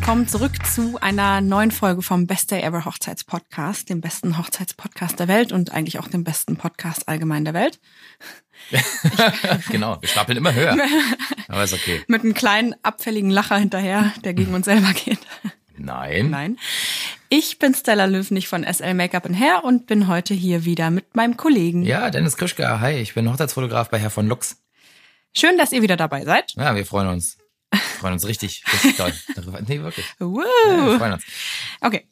willkommen zurück zu einer neuen Folge vom Best Day Ever Hochzeitspodcast, dem besten Hochzeitspodcast der Welt und eigentlich auch dem besten Podcast allgemein der Welt. genau, wir stapeln immer höher. Aber ist okay. Mit einem kleinen abfälligen Lacher hinterher, der gegen uns selber geht. Nein. Nein. Ich bin Stella Löwnig von SL Make-up Hair und bin heute hier wieder mit meinem Kollegen. Ja, Dennis Krischke, hi, ich bin Hochzeitsfotograf bei Herr von Lux. Schön, dass ihr wieder dabei seid. Ja, wir freuen uns. Wir freuen uns richtig, richtig doll darüber. Nee, wirklich. Woo. Ja, wir freuen uns. Okay.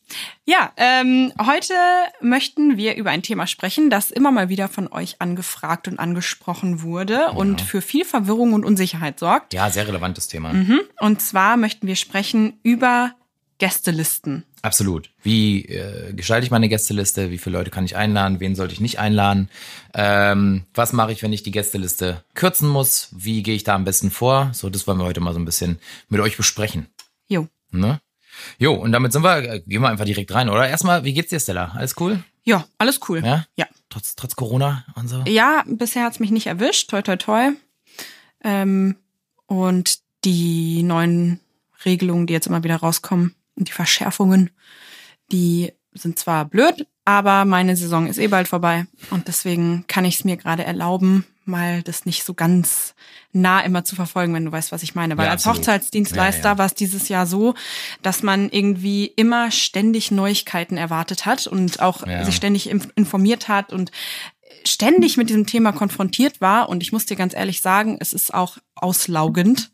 Ja, ähm, heute möchten wir über ein Thema sprechen, das immer mal wieder von euch angefragt und angesprochen wurde und für viel Verwirrung und Unsicherheit sorgt. Ja, sehr relevantes Thema. Mhm. Und zwar möchten wir sprechen über Gästelisten. Absolut. Wie äh, gestalte ich meine Gästeliste? Wie viele Leute kann ich einladen? Wen sollte ich nicht einladen? Ähm, was mache ich, wenn ich die Gästeliste kürzen muss? Wie gehe ich da am besten vor? So, das wollen wir heute mal so ein bisschen mit euch besprechen. Jo. Ne? Jo, und damit sind wir, äh, gehen wir einfach direkt rein, oder? Erstmal, wie geht's dir, Stella? Alles cool? Ja, alles cool. Ja? Ja. Trotz, trotz Corona und so? Ja, bisher hat's mich nicht erwischt. Toi, toi, toi. Ähm, und die neuen Regelungen, die jetzt immer wieder rauskommen die Verschärfungen, die sind zwar blöd, aber meine Saison ist eh bald vorbei. Und deswegen kann ich es mir gerade erlauben, mal das nicht so ganz nah immer zu verfolgen, wenn du weißt, was ich meine. Weil Ja, als. Hochzeitsdienstleister Ja, ja. war es dieses Jahr so, dass man irgendwie immer ständig Neuigkeiten erwartet hat und auch sich ständig inf- informiert hat und ständig mit diesem Thema konfrontiert war. Und ich muss dir ganz ehrlich sagen, es ist auch auslaugend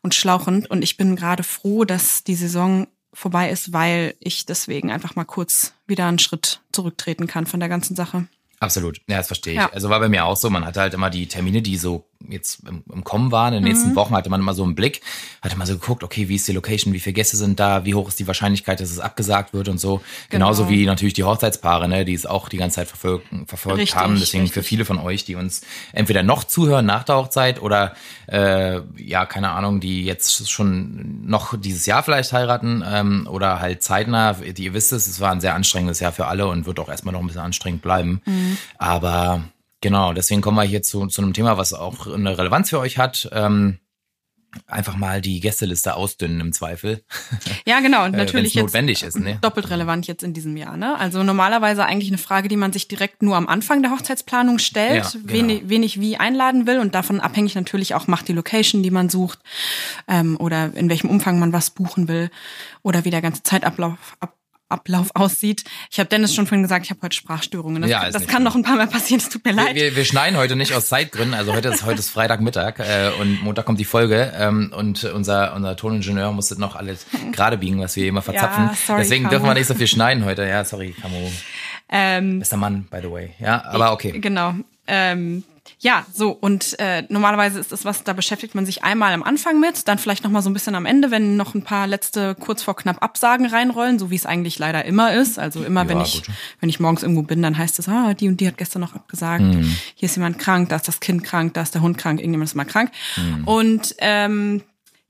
und schlauchend. Und ich bin gerade froh, dass die Saison vorbei ist, weil ich deswegen einfach mal kurz wieder einen Schritt zurücktreten kann von der ganzen Sache. Absolut, ja, das verstehe ich. Ja. Also war bei mir auch so, man hatte halt immer die Termine, die so jetzt im, im Kommen waren, in den nächsten Mhm. Wochen hatte man immer so einen Blick, hatte mal so geguckt, okay, wie ist die Location, wie viele Gäste sind da, wie hoch ist die Wahrscheinlichkeit, dass es abgesagt wird und so. Genau. Genauso wie natürlich die Hochzeitspaare, ne, die es auch die ganze Zeit verfolgt, verfolgt Richtig, haben. Deswegen für richtig. viele von euch, die uns entweder noch zuhören nach der Hochzeit oder äh, ja, keine Ahnung, die jetzt schon noch dieses Jahr vielleicht heiraten ähm, oder halt zeitnah, die, ihr wisst es, es war ein sehr anstrengendes Jahr für alle und wird auch erstmal noch ein bisschen anstrengend bleiben. Aber genau, deswegen kommen wir hier zu, zu einem Thema, was auch eine Relevanz für euch hat. Ähm, einfach mal die Gästeliste ausdünnen im Zweifel. Ja, genau. Und Äh, natürlich jetzt notwendig ist, ne? doppelt relevant jetzt in diesem Jahr. Ne? Also normalerweise eigentlich eine Frage, die man sich direkt nur am Anfang der Hochzeitsplanung stellt, Ja, genau. wen, ich- wen ich wie einladen will und davon abhängig natürlich auch macht die Location, die man sucht ähm, oder in welchem Umfang man was buchen will oder wie der ganze Zeitablauf ab, Ablauf aussieht. Ich habe Dennis schon vorhin gesagt, ich habe heute Sprachstörungen. Das, Ja, das kann noch ein paar Mal passieren, es tut mir Wir, leid. wir, wir schneiden heute nicht aus Zeitgründen, also heute ist heute ist Freitagmittag äh, und Montag kommt die Folge ähm, und unser unser Toningenieur musste noch alles gerade biegen, was wir immer verzapfen. Ja, sorry, Deswegen Camo. dürfen wir nicht so viel schneiden heute. Ja, sorry, Camo. Ähm, Bester Mann, by the way. Ja, aber okay. Genau. Ähm, ja, so und äh, normalerweise ist das was, da beschäftigt man sich einmal am Anfang mit, dann vielleicht noch mal so ein bisschen am Ende, wenn noch ein paar letzte kurz vor knapp Absagen reinrollen, so wie es eigentlich leider immer ist. Also immer, Ja, wenn ich gut. wenn ich morgens irgendwo bin, dann heißt es, ah, die und die hat gestern noch abgesagt. Mhm. Hier ist jemand krank, da ist das Kind krank, da ist der Hund krank, irgendjemand ist mal krank. Mhm. Und ähm,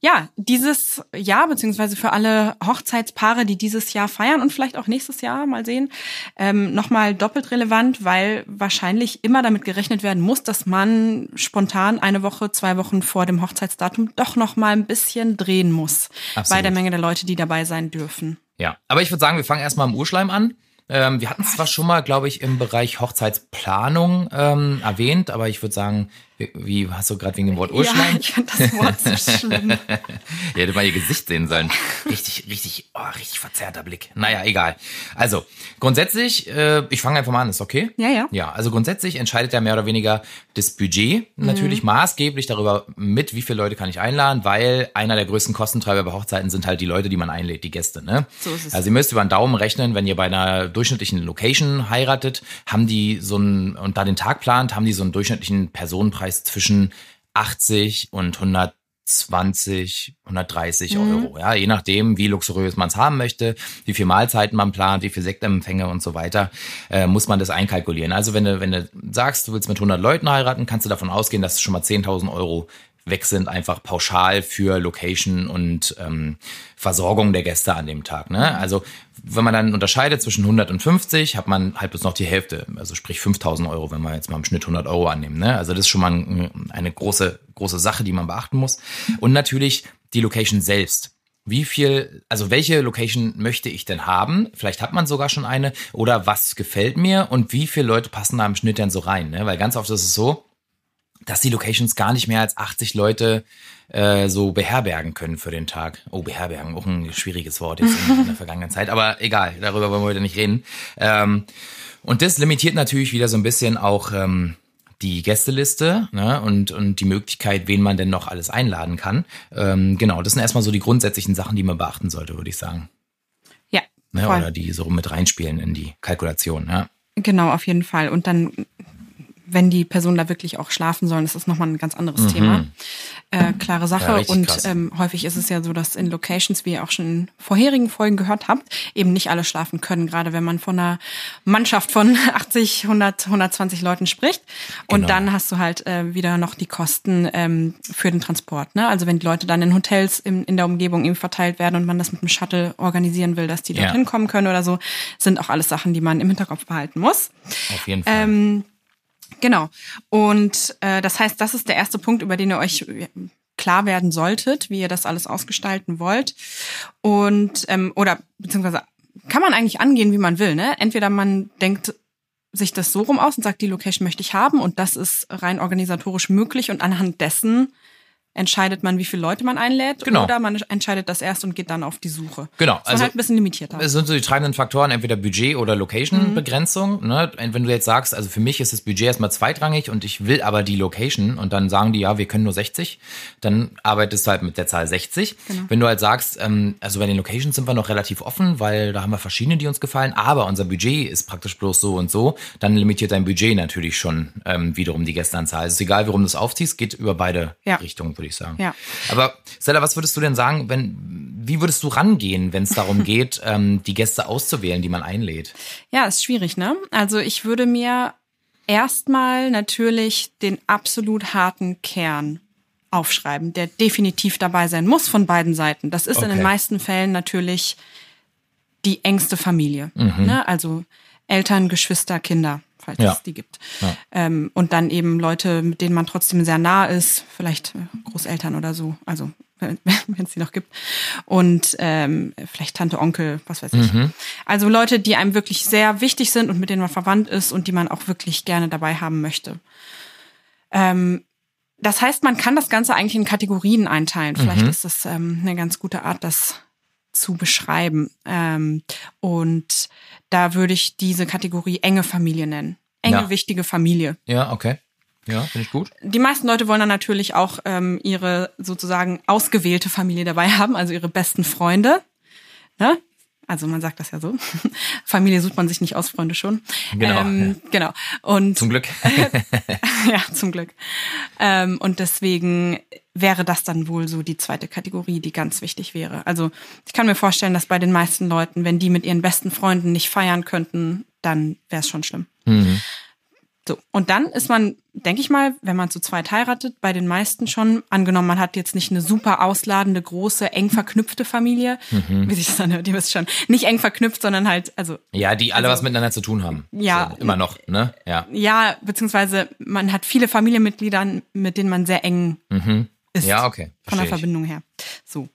ja, dieses Jahr, beziehungsweise für alle Hochzeitspaare, die dieses Jahr feiern und vielleicht auch nächstes Jahr mal sehen, ähm, nochmal doppelt relevant, weil wahrscheinlich immer damit gerechnet werden muss, dass man spontan eine Woche, zwei Wochen vor dem Hochzeitsdatum doch nochmal ein bisschen drehen muss Absolut. bei der Menge der Leute, die dabei sein dürfen. Ja, aber ich würde sagen, wir fangen erstmal im Urschleim an. Ähm, wir hatten es zwar schon mal, glaube ich, im Bereich Hochzeitsplanung ähm, erwähnt, aber ich würde sagen, wie, hast du gerade wegen dem Wort Ja, Urschleim? ich finde das Wort so schlimm. Ihr hättet mal ihr Gesicht sehen sollen. Richtig, richtig, oh, richtig verzerrter Blick. Naja, egal. Also, grundsätzlich, äh, ich fange einfach mal an, ist okay? Ja, ja. Ja, also grundsätzlich entscheidet ja mehr oder weniger das Budget natürlich Mhm. maßgeblich darüber mit, wie viele Leute kann ich einladen, weil einer der größten Kostentreiber bei Hochzeiten sind halt die Leute, die man einlädt, die Gäste, ne? So ist es. Also ihr müsst über den Daumen rechnen, wenn ihr bei einer durchschnittlichen Location heiratet, haben die so einen, und da den Tag plant, haben die so einen durchschnittlichen Personenpreis zwischen 80 und 120, 130 Euro. Ja, je nachdem, wie luxuriös man es haben möchte, wie viel Mahlzeiten man plant, wie viel Sektempfänge und so weiter, äh, muss man das einkalkulieren. Also wenn du, wenn du sagst, du willst mit 100 Leuten heiraten, kannst du davon ausgehen, dass schon mal 10.000 Euro weg sind, einfach pauschal für Location und ähm, Versorgung der Gäste an dem Tag. Ne? Also wenn man dann unterscheidet zwischen 100 und 50, hat man halt bloß noch die Hälfte, also sprich 5000 Euro, wenn wir jetzt mal im Schnitt 100 Euro annehmen. Ne? Also das ist schon mal ein, eine große, große Sache, die man beachten muss. Und natürlich die Location selbst. Wie viel, also welche Location möchte ich denn haben? Vielleicht hat man sogar schon eine. Oder was gefällt mir und wie viele Leute passen da im Schnitt denn so rein? Ne? Weil ganz oft ist es so, dass die Locations gar nicht mehr als 80 Leute äh, so beherbergen können für den Tag. Oh, beherbergen, auch ein schwieriges Wort jetzt in, der vergangenen Zeit. Aber egal, darüber wollen wir heute nicht reden. Ähm, und das limitiert natürlich wieder so ein bisschen auch ähm, die Gästeliste ne, und, und die Möglichkeit, wen man denn noch alles einladen kann. Ähm, genau, das sind erstmal so die grundsätzlichen Sachen, die man beachten sollte, würde ich sagen. Ja. Ne, oder die so mit reinspielen in die Kalkulation. Ja. Genau, auf jeden Fall. Und dann, wenn die Personen da wirklich auch schlafen sollen, ist das nochmal ein ganz anderes Thema. Äh, klare Sache. Mhm. Ja, und ähm, häufig ist es ja so, dass in Locations, wie ihr auch schon in vorherigen Folgen gehört habt, eben nicht alle schlafen können, gerade wenn man von einer Mannschaft von 80, 100, 120 Leuten spricht. Und Genau. dann hast du halt äh, wieder noch die Kosten ähm, für den Transport. Ne? Also wenn die Leute dann in Hotels in, in der Umgebung eben verteilt werden und man das mit dem Shuttle organisieren will, dass die Ja. dorthin kommen können oder so, sind auch alles Sachen, die man im Hinterkopf behalten muss. Auf jeden Fall. Ähm, genau. Und äh, das heißt, das ist der erste Punkt, über den ihr euch äh, klar werden solltet, wie ihr das alles ausgestalten wollt. Und ähm, oder beziehungsweise kann man eigentlich angehen, wie man will. Ne? Entweder man denkt sich das so rum aus und sagt, die Location möchte ich haben und das ist rein organisatorisch möglich und anhand dessen entscheidet man, wie viele Leute man einlädt Genau. oder man entscheidet das erst und geht dann auf die Suche. Genau, Das also- halt ein bisschen limitierter. Es sind so die treibenden Faktoren, entweder Budget oder Location-Begrenzung. Ne? Wenn du jetzt sagst, also für mich ist das Budget erstmal zweitrangig und ich will aber die Location und dann sagen die, ja, wir können nur 60, dann arbeitest du halt mit der Zahl 60. Wenn du halt sagst, ähm, also bei den Locations sind wir noch relativ offen, weil da haben wir verschiedene, die uns gefallen, aber unser Budget ist praktisch bloß so und so, dann limitiert dein Budget natürlich schon ähm, wiederum die Gästeanzahl. Es ist egal, warum du es aufziehst, geht über beide Ja. Richtungen, würde ich sagen. Ja. Aber Stella, was würdest du denn sagen, wenn, wie würdest du rangehen, wenn es darum geht, ähm, die Gäste auszuwählen, die man einlädt? Ja, ist schwierig, ne? Also ich würde mir erstmal natürlich den absolut harten Kern aufschreiben, der definitiv dabei sein muss von beiden Seiten. Das ist in den Okay. meisten Fällen natürlich die engste Familie. Mhm. Ne? Also Eltern, Geschwister, Kinder, falls Ja. es die gibt. Ja. Ähm, und dann eben Leute, mit denen man trotzdem sehr nah ist, vielleicht äh, Großeltern oder so, also wenn es die noch gibt. Und ähm, vielleicht Tante, Onkel, was weiß ich. Mhm. Also Leute, die einem wirklich sehr wichtig sind und mit denen man verwandt ist und die man auch wirklich gerne dabei haben möchte. Ähm, das heißt, man kann das Ganze eigentlich in Kategorien einteilen. Vielleicht Mhm. ist das ähm, eine ganz gute Art, das zu beschreiben. Ähm, und da würde ich diese Kategorie enge Familie nennen. Enge, Ja. wichtige Familie. Ja, okay. Ja, finde ich gut. Die meisten Leute wollen dann natürlich auch ähm, ihre sozusagen ausgewählte Familie dabei haben, also ihre besten Freunde. Ne? Also man sagt das ja so. Familie sucht man sich nicht aus, Freunde schon. Genau. Ähm, genau. Und Zum Glück. ja, zum Glück. Ähm, und deswegen wäre das dann wohl so die zweite Kategorie, die ganz wichtig wäre. Also ich kann mir vorstellen, dass bei den meisten Leuten, wenn die mit ihren besten Freunden nicht feiern könnten, dann wäre es schon schlimm. Mhm. So, und dann ist man, denke ich mal, wenn man zu zweit heiratet, bei den meisten schon, angenommen, man hat jetzt nicht eine super ausladende, große, eng verknüpfte Familie, Mhm. wie sich das anhört, ihr wisst schon, nicht eng verknüpft, sondern halt, also Ja, die alle was miteinander zu tun haben. Ja. So, immer noch, ne? Ja. ja, beziehungsweise man hat viele Familienmitglieder, mit denen man sehr eng ist. Ja, okay. Von der ich. Verbindung her. So.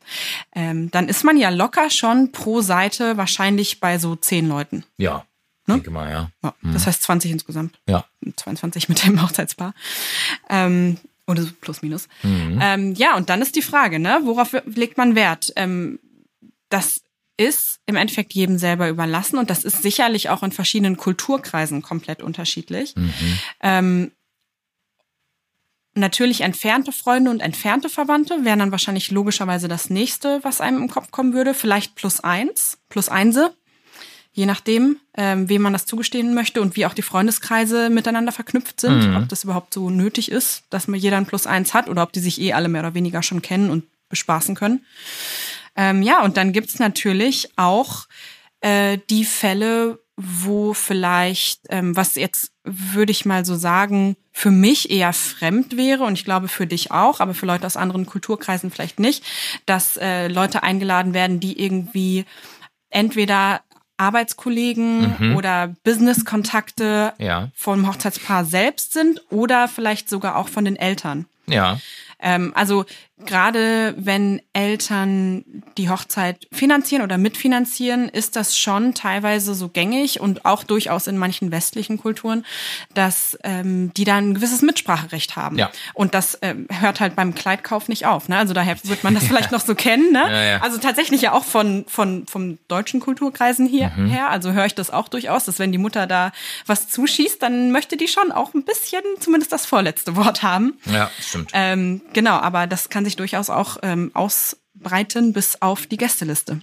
Ähm, dann ist man ja locker schon pro Seite wahrscheinlich bei so zehn Leuten. Ja. Ne? Denke mal, ja. Ja, Das heißt 20 insgesamt. Ja. 22 mit dem Hochzeitspaar. Ähm, oder so plus minus. Ähm, ja, und dann ist die Frage, ne, worauf legt man Wert? Ähm, das ist im Endeffekt jedem selber überlassen und das ist sicherlich auch in verschiedenen Kulturkreisen komplett unterschiedlich. Ähm, natürlich entfernte Freunde und entfernte Verwandte wären dann wahrscheinlich logischerweise das nächste, was einem im Kopf kommen würde. Vielleicht plus eins, plus einse. Je nachdem, ähm, wem man das zugestehen möchte und wie auch die Freundeskreise miteinander verknüpft sind, ob das überhaupt so nötig ist, dass man jeder ein Plus eins hat oder ob die sich eh alle mehr oder weniger schon kennen und bespaßen können. Ähm, ja, und dann gibt's natürlich auch äh, die Fälle, wo vielleicht, ähm, was jetzt würde ich mal so sagen, für mich eher fremd wäre und ich glaube für dich auch, aber für Leute aus anderen Kulturkreisen vielleicht nicht, dass äh, Leute eingeladen werden, die irgendwie entweder Arbeitskollegen oder Business-Kontakte Ja. vom Hochzeitspaar selbst sind oder vielleicht sogar auch von den Eltern. Ja. Ähm, also gerade wenn Eltern die Hochzeit finanzieren oder mitfinanzieren, ist das schon teilweise so gängig und auch durchaus in manchen westlichen Kulturen, dass ähm, die da ein gewisses Mitspracherecht haben. Ja. Und das ähm, hört halt beim Kleidkauf nicht auf. Ne? Also daher wird man das vielleicht noch so kennen. Ne? Ja, ja. Also tatsächlich ja auch von, von vom deutschen Kulturkreisen hier Mhm. her. Also höre ich das auch durchaus, dass wenn die Mutter da was zuschießt, dann möchte die schon auch ein bisschen zumindest das vorletzte Wort haben. Ja, stimmt. Ähm, genau, aber das kann sich durchaus auch ähm, ausbreiten bis auf die Gästeliste.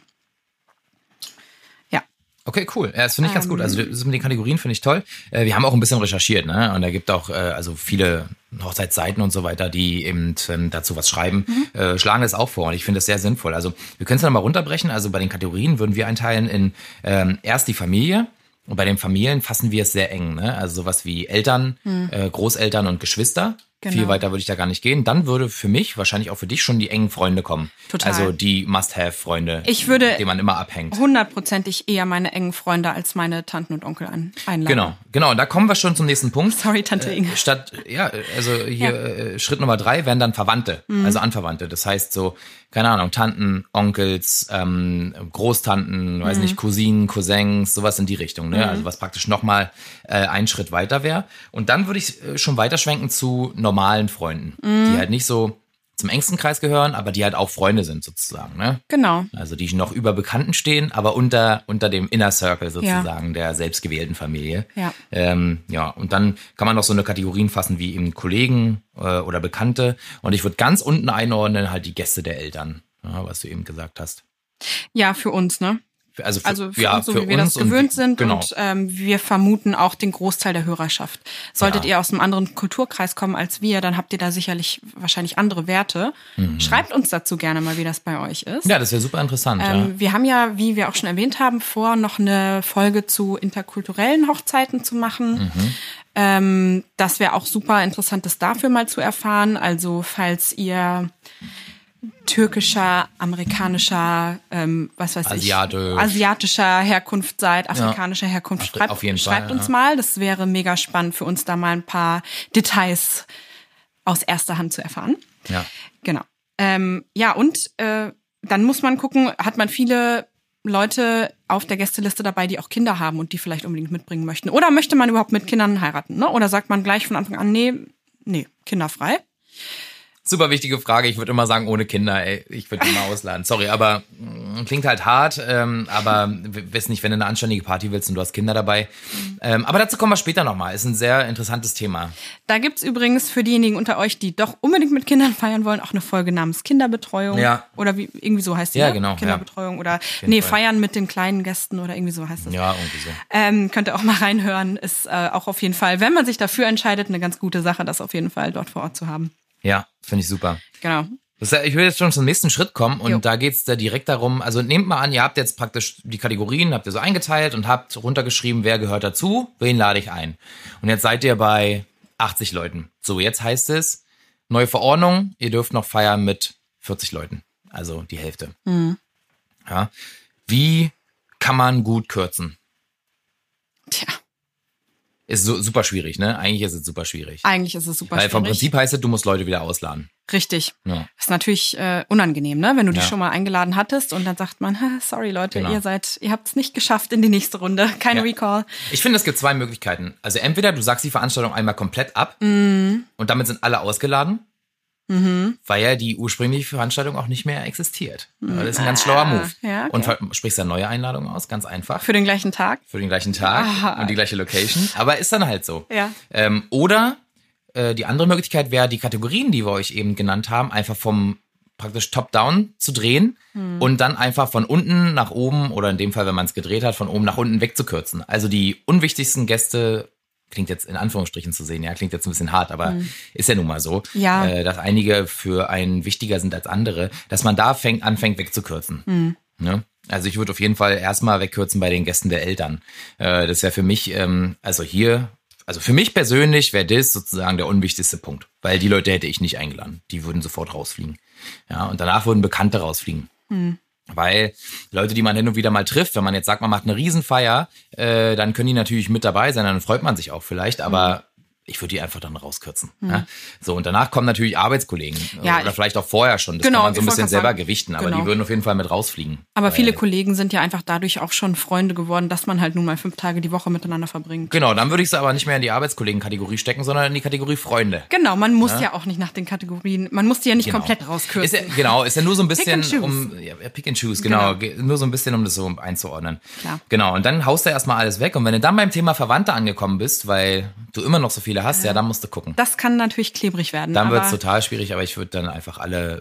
Ja. Okay, cool. Ja, das finde ich ganz Ähm. gut. Also das mit den Kategorien finde ich toll. Äh, wir haben auch ein bisschen recherchiert, ne? Und da gibt auch äh, also viele Hochzeitsseiten und so weiter, die eben ähm, dazu was schreiben, Mhm. äh, schlagen das auch vor. Und ich finde das sehr sinnvoll. Also wir können es dann mal runterbrechen. Also bei den Kategorien würden wir einteilen in ähm, erst die Familie. Und bei den Familien fassen wir es sehr eng, ne? Also sowas wie Eltern, äh, Großeltern und Geschwister. Genau. Viel weiter würde ich da gar nicht gehen. Dann würde für mich, wahrscheinlich auch für dich, schon die engen Freunde kommen. Total. Also die Must-Have-Freunde, Ich würde- mit denen man immer abhängt. Hundertprozentig eher meine engen Freunde als meine Tanten und Onkel ein einladen. Genau, genau. Und da kommen wir schon zum nächsten Punkt. Sorry, Tante Inge. Statt, ja, also hier äh, Schritt Nummer drei wären dann Verwandte, Mhm. also Anverwandte. Das heißt so, keine Ahnung, Tanten, Onkels, ähm, Großtanten, Mhm. weiß nicht, Cousinen, Cousins, sowas in die Richtung. Ne? Also was praktisch nochmal äh, einen Schritt weiter wäre. Und dann würde ich äh, schon weiterschwenken zu normalen Freunden, Mhm. die halt nicht so zum engsten Kreis gehören, aber die halt auch Freunde sind sozusagen. Ne? Genau. Also die noch über Bekannten stehen, aber unter, unter dem Inner Circle sozusagen der selbstgewählten Familie. Ja. Ähm, ja, und dann kann man noch so eine Kategorien fassen wie eben Kollegen äh, oder Bekannte. Und ich würde ganz unten einordnen halt die Gäste der Eltern, ja, was du eben gesagt hast. Ja, für uns, ne? Also für, Also für ja, uns, so für wie wir das gewöhnt sind. Genau. Und ähm, wir vermuten auch den Großteil der Hörerschaft. Solltet Ja. ihr aus einem anderen Kulturkreis kommen als wir, dann habt ihr da sicherlich wahrscheinlich andere Werte. Mhm. Schreibt uns dazu gerne mal, wie das bei euch ist. ja, das wäre super interessant. Ähm, wir haben ja, wie wir auch schon erwähnt haben, vor, noch eine Folge zu interkulturellen Hochzeiten zu machen. Mhm. Ähm, das wäre auch super interessant, das dafür mal zu erfahren. Also falls ihr türkischer, amerikanischer, ähm, was weiß Asiatisch. ich, asiatischer Herkunft seid, afrikanischer Herkunft, Auf- schreibt, auf jeden schreibt Fall, uns ja. mal. Das wäre mega spannend für uns, da mal ein paar Details aus erster Hand zu erfahren. ja. Genau. Ähm, ja, und äh, dann muss man gucken, hat man viele Leute auf der Gästeliste dabei, die auch Kinder haben und die vielleicht unbedingt mitbringen möchten. Oder möchte man überhaupt mit Kindern heiraten? Ne? Oder sagt man gleich von Anfang an, nee, nee, kinderfrei? Super wichtige Frage. Ich würde immer sagen, ohne Kinder, ey. Ich würde die mal ausladen. Sorry, aber mh, klingt halt hart. Ähm, aber w- weiß nicht, wenn du eine anständige Party willst und du hast Kinder dabei. Ähm, aber dazu kommen wir später nochmal. Ist ein sehr interessantes Thema. Da gibt's übrigens für diejenigen unter euch, die doch unbedingt mit Kindern feiern wollen, auch eine Folge namens Kinderbetreuung. Ja. Oder wie, irgendwie so heißt die. Ja, ne? genau, ja. Kinderbetreuung oder jeden nee, Fall. feiern mit den kleinen Gästen oder irgendwie so heißt das. Ja, irgendwie so. Ähm, könnt ihr auch mal reinhören. Ist äh, auch auf jeden Fall, wenn man sich dafür entscheidet, eine ganz gute Sache, das auf jeden Fall dort vor Ort zu haben. Ja, finde ich super. Genau. Das, ich will jetzt schon zum nächsten Schritt kommen und Jo. da geht's da direkt darum, also nehmt mal an, ihr habt jetzt praktisch die Kategorien, habt ihr so eingeteilt und habt runtergeschrieben, wer gehört dazu, wen lade ich ein. Und jetzt seid ihr bei 80 Leuten. So, jetzt heißt es, neue Verordnung, ihr dürft noch feiern mit 40 Leuten. Also die Hälfte. Ja. Wie kann man gut kürzen? Tja, Ist so, super schwierig, ne? Eigentlich ist es super schwierig. eigentlich ist es super Weil vom schwierig. Prinzip heißt es, du musst Leute wieder ausladen. Richtig. Ja. Ist natürlich äh, unangenehm, ne? Wenn du die Ja. schon mal eingeladen hattest und dann sagt man, "Ha, sorry Leute, Genau. ihr seid, ihr habt es nicht geschafft in die nächste Runde. Kein Ja. Recall. Ich finde, es gibt zwei Möglichkeiten. Also entweder du sagst die Veranstaltung einmal komplett ab Mhm. und damit sind alle ausgeladen, weil ja die ursprüngliche Veranstaltung auch nicht mehr existiert. Ja, Das ist ein ganz schlauer Move. Ah, ja, okay. Und sprichst dann neue Einladungen aus, ganz einfach. Für den gleichen Tag. Für den gleichen Tag Ah. und die gleiche Location. Aber ist dann halt so. Ja. Ähm, oder äh, die andere Möglichkeit wäre, die Kategorien, die wir euch eben genannt haben, einfach vom praktisch top-down zu drehen Hm. und dann einfach von unten nach oben oder in dem Fall, wenn man es gedreht hat, von oben nach unten wegzukürzen. Also die unwichtigsten Gäste klingt jetzt in Anführungsstrichen zu sehen, ja, klingt jetzt ein bisschen hart, aber ist ja nun mal so. Ja. äh, dass einige für einen wichtiger sind als andere, dass man da fängt, anfängt wegzukürzen. Hm. Ne? Also ich würde auf jeden Fall erstmal wegkürzen bei den Gästen der Eltern. Äh, das wäre für mich, ähm, also hier, also für mich persönlich wäre das sozusagen der unwichtigste Punkt, weil die Leute hätte ich nicht eingeladen. Die würden sofort rausfliegen. Ja, und danach würden Bekannte rausfliegen. Weil Leute, die man hin und wieder mal trifft, wenn man jetzt sagt, man macht eine Riesenfeier, äh, dann können die natürlich mit dabei sein, dann freut man sich auch vielleicht, aber ich würde die einfach dann rauskürzen. Ja? So, und danach kommen natürlich Arbeitskollegen. Hm. Ja, oder ich- vielleicht auch vorher schon. Das Genau, kann man so ein bisschen selber sagen, gewichten, aber genau. die würden auf jeden Fall mit rausfliegen. Aber Weil- viele Kollegen sind ja einfach dadurch auch schon Freunde geworden, dass man halt nun mal fünf Tage die Woche miteinander verbringt. Genau, dann würde ich sie aber nicht mehr in die Arbeitskollegen-Kategorie stecken, sondern in die Kategorie Freunde. Genau, man muss ja, auch nicht nach den Kategorien, man muss die ja nicht Genau. komplett rauskürzen. Ist ja, genau, ist ja nur so ein bisschen choose. um ja, ja, Pick and Choose, genau, Genau. ge- nur so ein bisschen um das so einzuordnen. Klar. Genau, und dann haust du erstmal alles weg und wenn du dann beim Thema Verwandte angekommen bist, weil du immer noch so viele hast, ja, dann musst du gucken. das kann natürlich klebrig werden. Dann aber wird's total schwierig, aber ich würde dann einfach alle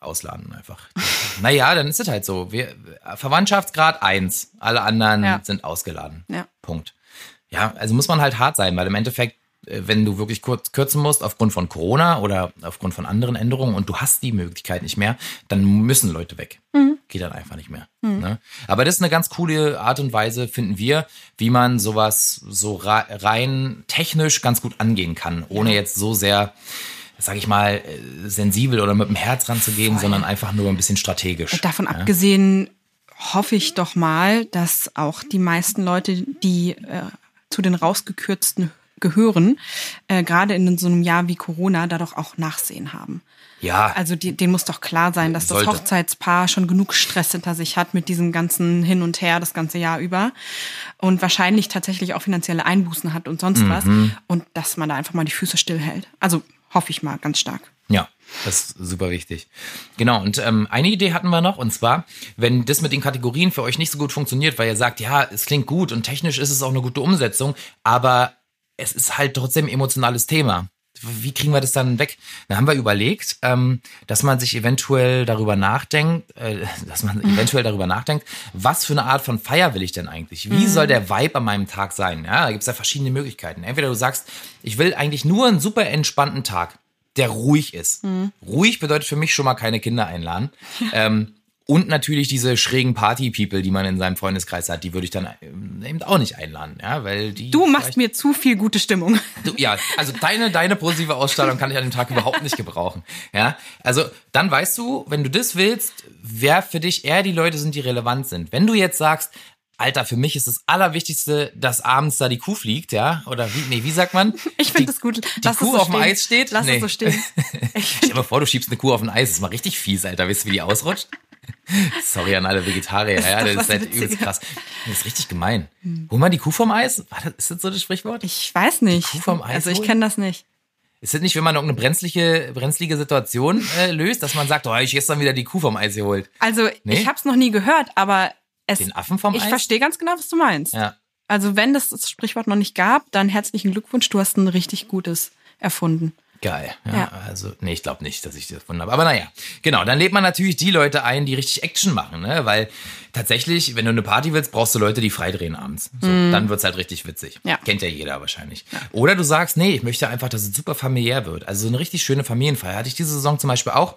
äh, ausladen einfach. naja, dann ist es halt so. Wir, Verwandtschaftsgrad eins, alle anderen Ja. sind ausgeladen. Ja. Punkt. Ja, also muss man halt hart sein, weil im Endeffekt, wenn du wirklich kurz kürzen musst aufgrund von Corona oder aufgrund von anderen Änderungen und du hast die Möglichkeit nicht mehr, dann müssen Leute weg. Geht dann einfach nicht mehr. Ne? Aber das ist eine ganz coole Art und Weise, finden wir, wie man sowas so rein technisch ganz gut angehen kann, ohne jetzt so sehr, sag ich mal, äh, sensibel oder mit dem Herz ranzugehen, sondern einfach nur ein bisschen strategisch. Davon abgesehen hoffe ich doch mal, dass auch die meisten Leute, die äh, zu den rausgekürzten gehören, äh, gerade in so einem Jahr wie Corona, da doch auch Nachsehen haben. Ja, Also die, denen muss doch klar sein, dass das Sollte. Hochzeitspaar schon genug Stress hinter sich hat mit diesem ganzen Hin und Her das ganze Jahr über und wahrscheinlich tatsächlich auch finanzielle Einbußen hat und sonst was und dass man da einfach mal die Füße stillhält. Also hoffe ich mal ganz stark. Ja, das ist super wichtig. Genau, und ähm, eine Idee hatten wir noch, und zwar, wenn das mit den Kategorien für euch nicht so gut funktioniert, weil ihr sagt, ja, es klingt gut und technisch ist es auch eine gute Umsetzung, aber es ist halt trotzdem ein emotionales Thema. Wie kriegen wir das dann weg? Da haben wir überlegt, ähm, dass man sich eventuell darüber nachdenkt, äh, dass man eventuell darüber nachdenkt, was für eine Art von Feier will ich denn eigentlich? Wie soll der Vibe an meinem Tag sein? Ja, da gibt's ja verschiedene Möglichkeiten. Entweder du sagst, ich will eigentlich nur einen super entspannten Tag der ruhig ist. Ruhig bedeutet für mich schon mal keine Kinder einladen. Ähm, und natürlich diese schrägen Party-People, die man in seinem Freundeskreis hat, die würde ich dann ähm, eben auch nicht einladen, ja, weil die. Du machst mir zu viel gute Stimmung. Du, ja, also deine, deine positive Ausstrahlung kann ich an dem Tag überhaupt nicht gebrauchen. Ja, also dann weißt du, wenn du das willst, wer für dich eher die Leute sind, die relevant sind. Wenn du jetzt sagst, Alter, für mich ist das Allerwichtigste, dass abends da die Kuh fliegt, ja? Oder wie, nee, wie sagt man? Ich finde das gut. Die Lass Kuh so auf dem. Eis steht? Lass Nee. es so stehen. Ich Stell dir mal vor, du schiebst eine Kuh auf ein Eis. Das ist mal richtig fies, Alter. Weißt du, wie die ausrutscht? Sorry an alle Vegetarier. Ja, doch das ist halt übelst krass. Das ist richtig gemein. Hol mal die Kuh vom Eis. Ist das so das Sprichwort? Ich weiß nicht. Kuh vom Eis also ich kenne das nicht. Ist das nicht, wenn man irgendeine brenzlige, brenzlige Situation äh, löst, dass man sagt, oh, ich gestern wieder die Kuh vom Eis geholt? Also Nee? ich habe es noch nie gehört, aber es. Den Affen vom ich Eis? verstehe ganz genau, was du meinst. Ja. Also wenn das, das Sprichwort noch nicht gab, dann herzlichen Glückwunsch. Du hast ein richtig gutes erfunden. Geil. Ja, Ja. Also, nee, ich glaube nicht, dass ich das gefunden habe. Aber naja, genau, dann lädt man natürlich die Leute ein, die richtig Action machen, ne? Weil tatsächlich, wenn du eine Party willst, brauchst du Leute, die freidrehen abends. So, Dann wird's halt richtig witzig. Ja. Kennt ja jeder wahrscheinlich. Oder du sagst, nee, ich möchte einfach, dass es super familiär wird. Also so eine richtig schöne Familienfeier. Hatte ich diese Saison zum Beispiel auch.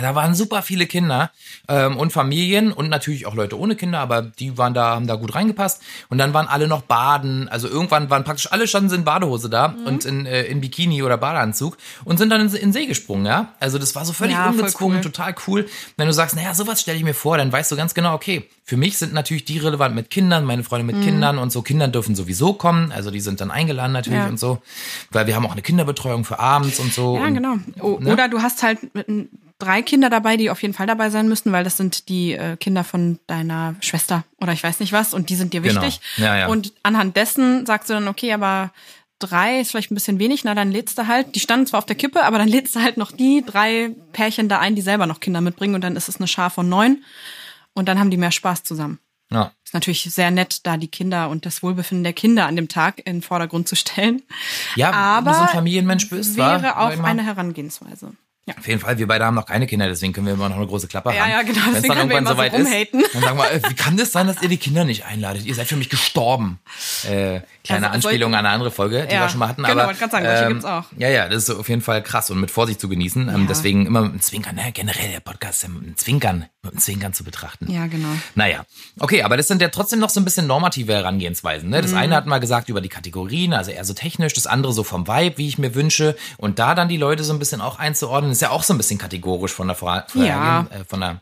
Da waren super viele Kinder ähm, und Familien und natürlich auch Leute ohne Kinder, aber die waren da, haben da gut reingepasst. Und dann waren alle noch baden. Also irgendwann waren praktisch alle standen in Badehose da Mhm. und in, äh, in Bikini oder Badeanzug und sind dann in, in See gesprungen, ja. Also das war so völlig Ja, ungezwungen, cool. total cool. Wenn du sagst, naja, sowas stelle ich mir vor, dann weißt du ganz genau, okay, für mich sind natürlich die relevant mit Kindern, meine Freunde Mhm. mit Kindern und so. Kindern dürfen sowieso kommen, also die sind dann eingeladen natürlich Ja. und so. Weil wir haben auch eine Kinderbetreuung für abends und so. Ja, und, genau. O ne? Oder du hast halt mit n- drei Kinder dabei, die auf jeden Fall dabei sein müssen, weil das sind die äh, Kinder von deiner Schwester oder ich weiß nicht was und die sind dir Genau. wichtig. Ja, ja. Und anhand dessen sagst du dann, okay, aber drei ist vielleicht ein bisschen wenig, na dann lädst du halt, die standen zwar auf der Kippe, aber dann lädst du halt noch die drei Pärchen da ein, die selber noch Kinder mitbringen und dann ist es eine Schar von neun und dann haben die mehr Spaß zusammen. Ja. Ist natürlich sehr nett, da die Kinder und das Wohlbefinden der Kinder an dem Tag in den Vordergrund zu stellen. Ja, Aber wenn du so ein Familienmensch bist, Wäre war auch immer- eine Herangehensweise. Ja. Auf jeden Fall, wir beide haben noch keine Kinder, deswegen können wir immer noch eine große Klappe Ja, haben. ja, genau, Wenn's deswegen dann irgendwann so soweit rumhaten. ist, dann sagen wir, äh, wie kann das sein, dass ihr die Kinder nicht einladet? Ihr seid für mich gestorben. Äh, kleine Also, Anspielung an eine andere Folge, die Ja, wir schon mal hatten. genau, aber, grad sagen, solche gibt's auch. Ja, ja, das ist auf jeden Fall krass und mit Vorsicht zu genießen. Ähm, Ja. deswegen immer mit einem Zwinkern, ne? generell der Podcast ist ja mit einem Zwinkern, mit einem Zwinkern zu betrachten. Ja, genau. Naja, okay, aber das sind ja trotzdem noch so ein bisschen normative Herangehensweisen. Ne? Das Mhm. eine hat mal gesagt über die Kategorien, also eher so technisch, das andere so vom Vibe, wie ich mir wünsche. Und da dann die Leute so ein bisschen auch einzuordnen, ist ja auch so ein bisschen kategorisch von der, Vor Ja. äh, von der,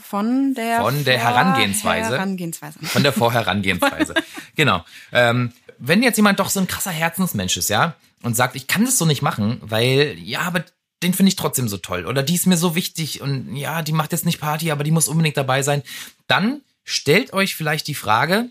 Von der, Von der Herangehensweise. Herangehensweise. von der Vorherangehensweise. genau. Ähm, wenn jetzt jemand doch so ein krasser Herzensmensch ist, ja, und sagt, ich kann das so nicht machen, weil, ja, aber den finde ich trotzdem so toll oder die ist mir so wichtig und ja, die macht jetzt nicht Party, aber die muss unbedingt dabei sein, dann stellt euch vielleicht die Frage,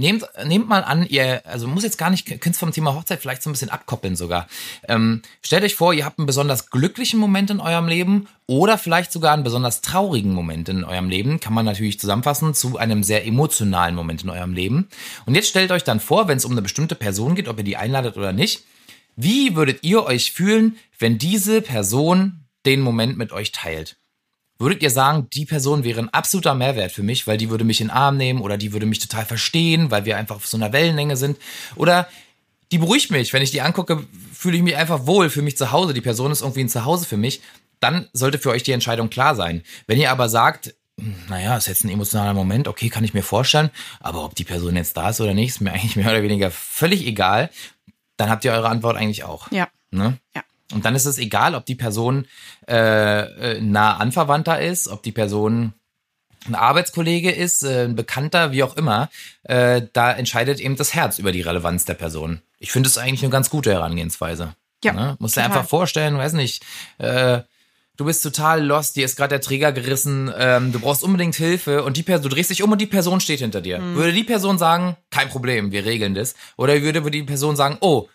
Nehmt, nehmt mal an, ihr, also muss jetzt gar nicht, könnt vom Thema Hochzeit vielleicht so ein bisschen abkoppeln sogar. Ähm, stellt euch vor, ihr habt einen besonders glücklichen Moment in eurem Leben oder vielleicht sogar einen besonders traurigen Moment in eurem Leben. Kann man natürlich zusammenfassen zu einem sehr emotionalen Moment in eurem Leben. Und jetzt stellt euch dann vor, wenn es um eine bestimmte Person geht, ob ihr die einladet oder nicht, wie würdet ihr euch fühlen, wenn diese Person den Moment mit euch teilt? Würdet ihr sagen, die Person wäre ein absoluter Mehrwert für mich, weil die würde mich in den Arm nehmen oder die würde mich total verstehen, weil wir einfach auf so einer Wellenlänge sind? Oder die beruhigt mich, wenn ich die angucke, fühle ich mich einfach wohl, für mich zu Hause. Die Person ist irgendwie ein Zuhause für mich. Dann sollte für euch die Entscheidung klar sein. Wenn ihr aber sagt, naja, ist jetzt ein emotionaler Moment, okay, kann ich mir vorstellen, aber ob die Person jetzt da ist oder nicht, ist mir eigentlich mehr oder weniger völlig egal. Dann habt ihr eure Antwort eigentlich auch. Ja. Ne? Ja. Und dann ist es egal, ob die Person äh, äh, nah anverwandter ist, ob die Person ein Arbeitskollege ist, äh, ein Bekannter, wie auch immer. Äh, da entscheidet eben das Herz über die Relevanz der Person. Ich finde es eigentlich eine ganz gute Herangehensweise. Ja, ne? Musst dir total. einfach vorstellen, weiß nicht, äh, du bist total lost, dir ist gerade der Träger gerissen, ähm, du brauchst unbedingt Hilfe und die Person, du drehst dich um und die Person steht hinter dir. Hm. Würde die Person sagen, kein Problem, wir regeln das? Oder würde die Person sagen, oh,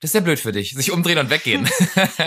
das ist ja blöd für dich, sich umdrehen und weggehen.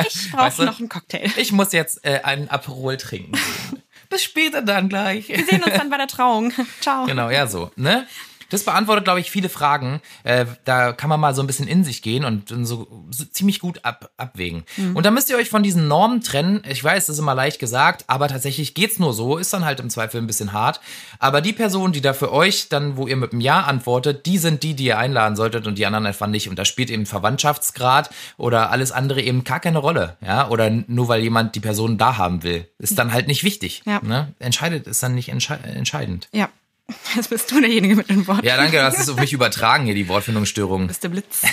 Ich brauche Weißt du? noch einen Cocktail. Ich muss jetzt äh, einen Aperol trinken. Bis später dann gleich. Wir sehen uns dann bei der Trauung. Ciao. Genau, ja, so, ne? Das beantwortet, glaube ich, viele Fragen. Äh, da kann man mal so ein bisschen in sich gehen und so, so ziemlich gut ab, abwägen. Und da müsst ihr euch von diesen Normen trennen. Ich weiß, das ist immer leicht gesagt, aber tatsächlich geht's nur so. Ist dann halt im Zweifel ein bisschen hart. Aber die Personen, die da für euch dann, wo ihr mit einem Ja antwortet, die sind die, die ihr einladen solltet und die anderen einfach nicht. Und da spielt eben Verwandtschaftsgrad oder alles andere eben gar keine Rolle. Ja, oder nur weil jemand die Person da haben will. Ist dann halt nicht wichtig. Ja. Ne? Entscheidet, ist dann nicht entsche entscheidend. Ja. Jetzt bist du derjenige mit dem Wort. Ja, danke, du hast es auf mich übertragen hier, die Wortfindungsstörung. bist der Blitz.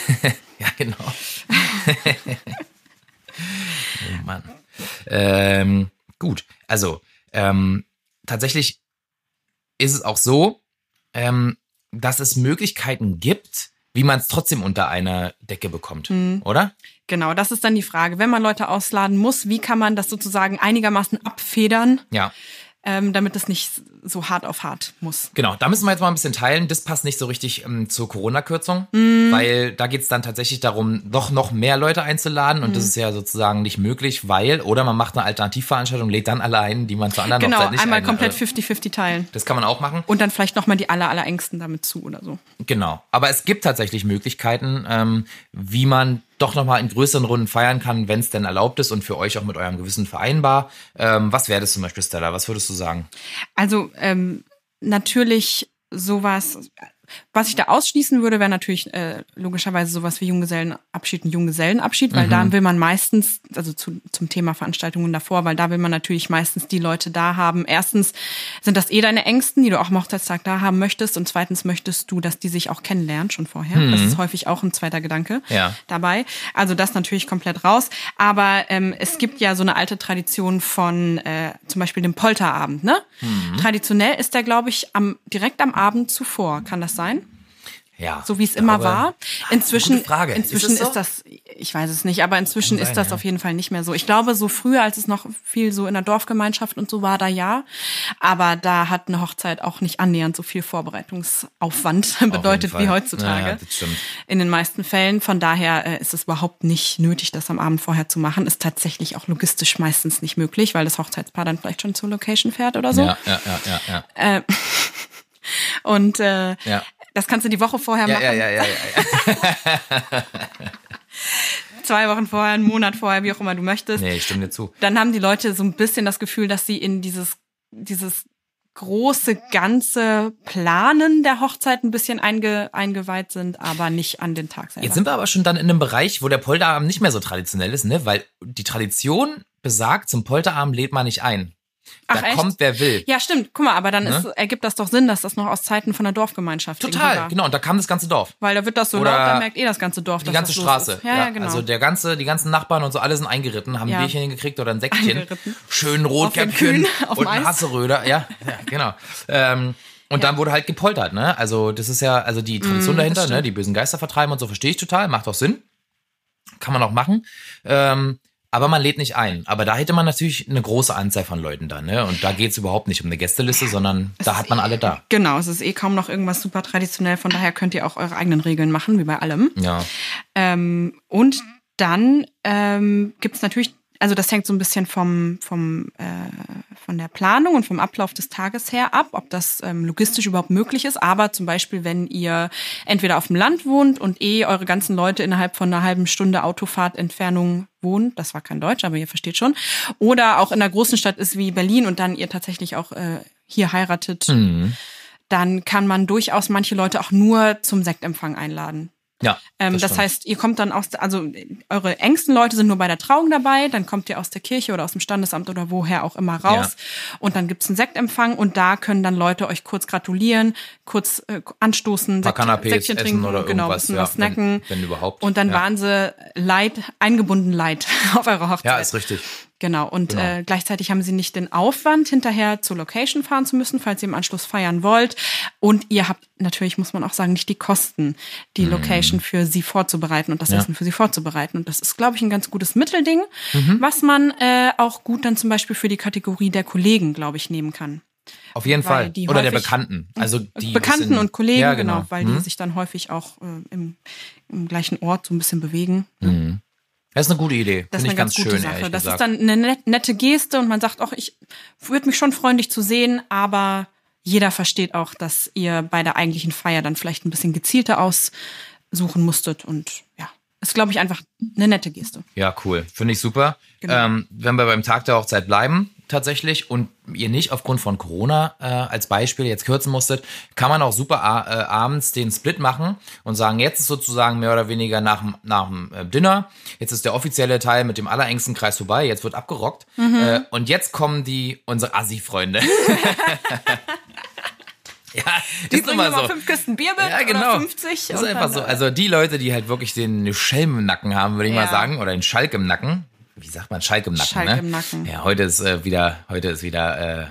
Ja, genau. oh Mann. Ähm, gut, also ähm, tatsächlich ist es auch so, ähm, dass es Möglichkeiten gibt, wie man es trotzdem unter einer Decke bekommt, oder? Genau, das ist dann die Frage. Wenn man Leute ausladen muss, wie kann man das sozusagen einigermaßen abfedern, Ja. Ähm, damit es nicht so hart auf hart muss? Genau, da müssen wir jetzt mal ein bisschen teilen. Das passt nicht so richtig ähm, zur Corona-Kürzung, weil da geht es dann tatsächlich darum, doch noch mehr Leute einzuladen und das ist ja sozusagen nicht möglich, weil, oder man macht eine Alternativveranstaltung, lädt dann alle ein, die man zur anderen Genau, nicht einmal ein- komplett äh, 50-50 teilen. Das kann man auch machen. Und dann vielleicht nochmal die aller, aller Ängsten damit zu oder so. Genau. Aber es gibt tatsächlich Möglichkeiten, ähm, wie man doch nochmal in größeren Runden feiern kann, wenn es denn erlaubt ist und für euch auch mit eurem Gewissen vereinbar. Ähm, was wäre das zum Beispiel, Stella? Was würdest du sagen? Also ähm, natürlich sowas, was ich da ausschließen würde, wäre natürlich äh, logischerweise sowas wie Junggesellenabschied und Junggesellenabschied, weil da will man meistens, also zu, zum Thema Veranstaltungen davor, weil da will man natürlich meistens die Leute da haben. Erstens sind das eh deine Ängsten, die du auch am Hochzeitstag da haben möchtest und zweitens möchtest du, dass die sich auch kennenlernen schon vorher. Das ist häufig auch ein zweiter Gedanke Ja. dabei. Also das natürlich komplett raus. Aber ähm, es gibt ja so eine alte Tradition von äh, zum Beispiel dem Polterabend. Ne? Traditionell ist der, glaube ich, am direkt am Abend zuvor. Kann das sein? Ja. So wie es immer war. Inzwischen, Gute Frage. inzwischen Ist ist, so? das, ich weiß es nicht, aber inzwischen Kann ist sein, das ja. auf jeden Fall nicht mehr so. Ich glaube, so früher, als es noch viel so in der Dorfgemeinschaft und so war, da ja. Aber da hat eine Hochzeit auch nicht annähernd so viel Vorbereitungsaufwand bedeutet wie heutzutage. Ja, das stimmt. In den meisten Fällen. Von daher äh, ist es überhaupt nicht nötig, das am Abend vorher zu machen. Ist tatsächlich auch logistisch meistens nicht möglich, weil das Hochzeitspaar dann vielleicht schon zur Location fährt oder so. Ja, ja, ja, ja, ja. Und äh, Ja. das kannst du die Woche vorher Ja, machen. ja, ja, ja, ja. Zwei Wochen vorher, einen Monat vorher, wie auch immer du möchtest. Nee, ich stimme dir zu. Dann haben die Leute so ein bisschen das Gefühl, dass sie in dieses, dieses große ganze Planen der Hochzeit ein bisschen einge, eingeweiht sind, aber nicht an den Tag selber. Jetzt sind wir aber schon dann in einem Bereich, wo der Polterabend nicht mehr so traditionell ist, ne? Weil die Tradition besagt, zum Polterabend lädt man nicht ein. Ach, da echt? kommt, wer will. ja, stimmt. Guck mal, aber dann Ne? ist, ergibt das doch Sinn, dass das noch aus Zeiten von der Dorfgemeinschaft Total, genau. Und da kam das ganze Dorf. Weil da wird das so Oder laut, da merkt eh das ganze Dorf, Die ganze Straße. Ist. Ja, ja, genau. Also der ganze, die ganzen Nachbarn und so, alle sind eingeritten, haben Ja. ein Bierchen hingekriegt oder ein Säckchen. Eingeritten. Schön Rotkäppchen und ein. Hasseröder. Ja, ja, genau. Ähm, Und dann wurde halt gepoltert, ne? Also das ist ja, also die Tradition Mm, dahinter, ne? Die bösen Geister vertreiben und so verstehe ich total, macht auch Sinn. Kann man auch machen. Ähm, aber man lädt nicht ein. Aber da hätte man natürlich eine große Anzahl von Leuten da, ne? Und da geht's überhaupt nicht um eine Gästeliste, sondern da hat man alle da. Genau, es ist eh kaum noch irgendwas super traditionell, von daher könnt ihr auch eure eigenen Regeln machen, wie bei allem. Ja. Ähm, und dann ähm, gibt es natürlich, also das hängt so ein bisschen vom, vom, äh, von der Planung und vom Ablauf des Tages her ab, ob das ähm, logistisch überhaupt möglich ist. Aber zum Beispiel, wenn ihr entweder auf dem Land wohnt und eh eure ganzen Leute innerhalb von einer halben Stunde Autofahrt Entfernung wohnen, das war kein Deutsch, aber ihr versteht schon, oder auch in einer großen Stadt ist wie Berlin und dann ihr tatsächlich auch äh, hier heiratet, Mhm. dann kann man durchaus manche Leute auch nur zum Sektempfang einladen. Ja. Ähm, das stimmt. heißt, ihr kommt dann aus, also eure engsten Leute sind nur bei der Trauung dabei, dann kommt ihr aus der Kirche oder aus dem Standesamt oder woher auch immer raus und dann gibt's einen Sektempfang und da können dann Leute euch kurz gratulieren, kurz äh, anstoßen, paar Canapés essen trinken, oder genau, bisschen ja, was snacken. wenn- wenn überhaupt, Und dann ja. waren sie leid, eingebunden leid auf eurer Hochzeit. Ja, ist richtig. Genau. Und Genau. Äh, gleichzeitig haben sie nicht den Aufwand, hinterher zur Location fahren zu müssen, falls ihr im Anschluss feiern wollt. Und ihr habt natürlich, muss man auch sagen, nicht die Kosten, die Location für sie vorzubereiten und das Mhm. Ja. Essen für sie vorzubereiten. Und das ist, glaube ich, ein ganz gutes Mittelding, Mhm. was man äh, auch gut dann zum Beispiel für die Kategorie der Kollegen, glaube ich, nehmen kann. Auf jeden Weil Fall. die Oder der Bekannten. Also die Bekannten bisschen- und Kollegen, ja, genau. genau, weil Mhm. die sich dann häufig auch äh, im, im gleichen Ort so ein bisschen bewegen. Das ist eine gute Idee. Das Finde ist ich eine ganz, ganz gute schön, Sache. Das gesagt. ist dann eine net- nette Geste und man sagt auch, ich würde mich schon freuen, dich zu sehen, aber jeder versteht auch, dass ihr bei der eigentlichen Feier dann vielleicht ein bisschen gezielter aussuchen musstet und ja, ist glaube ich einfach eine nette Geste. Ja, cool. Finde ich super. Genau. Ähm, wenn wir beim Tag der Hochzeit bleiben, tatsächlich, und ihr nicht aufgrund von Corona äh, als Beispiel jetzt kürzen musstet, kann man auch super äh, abends den Split machen und sagen, jetzt ist sozusagen mehr oder weniger nach, dem- nach dem äh, Dinner, jetzt ist der offizielle Teil mit dem allerengsten Kreis vorbei, jetzt wird abgerockt. Äh, und jetzt kommen die, unsere Assi-Freunde. ja, ist nun mal so. fünf Kisten Bier mit Ja, genau. oder 50. Das ist einfach so. äh, Also die Leute, die halt wirklich den Schelm im Nacken haben, würde ich Ja. mal sagen, oder den Schalk im Nacken. Wie sagt man Schalk im Nacken? Schalk ne? im Nacken. Ja, heute ist äh, wieder, heute ist wieder äh,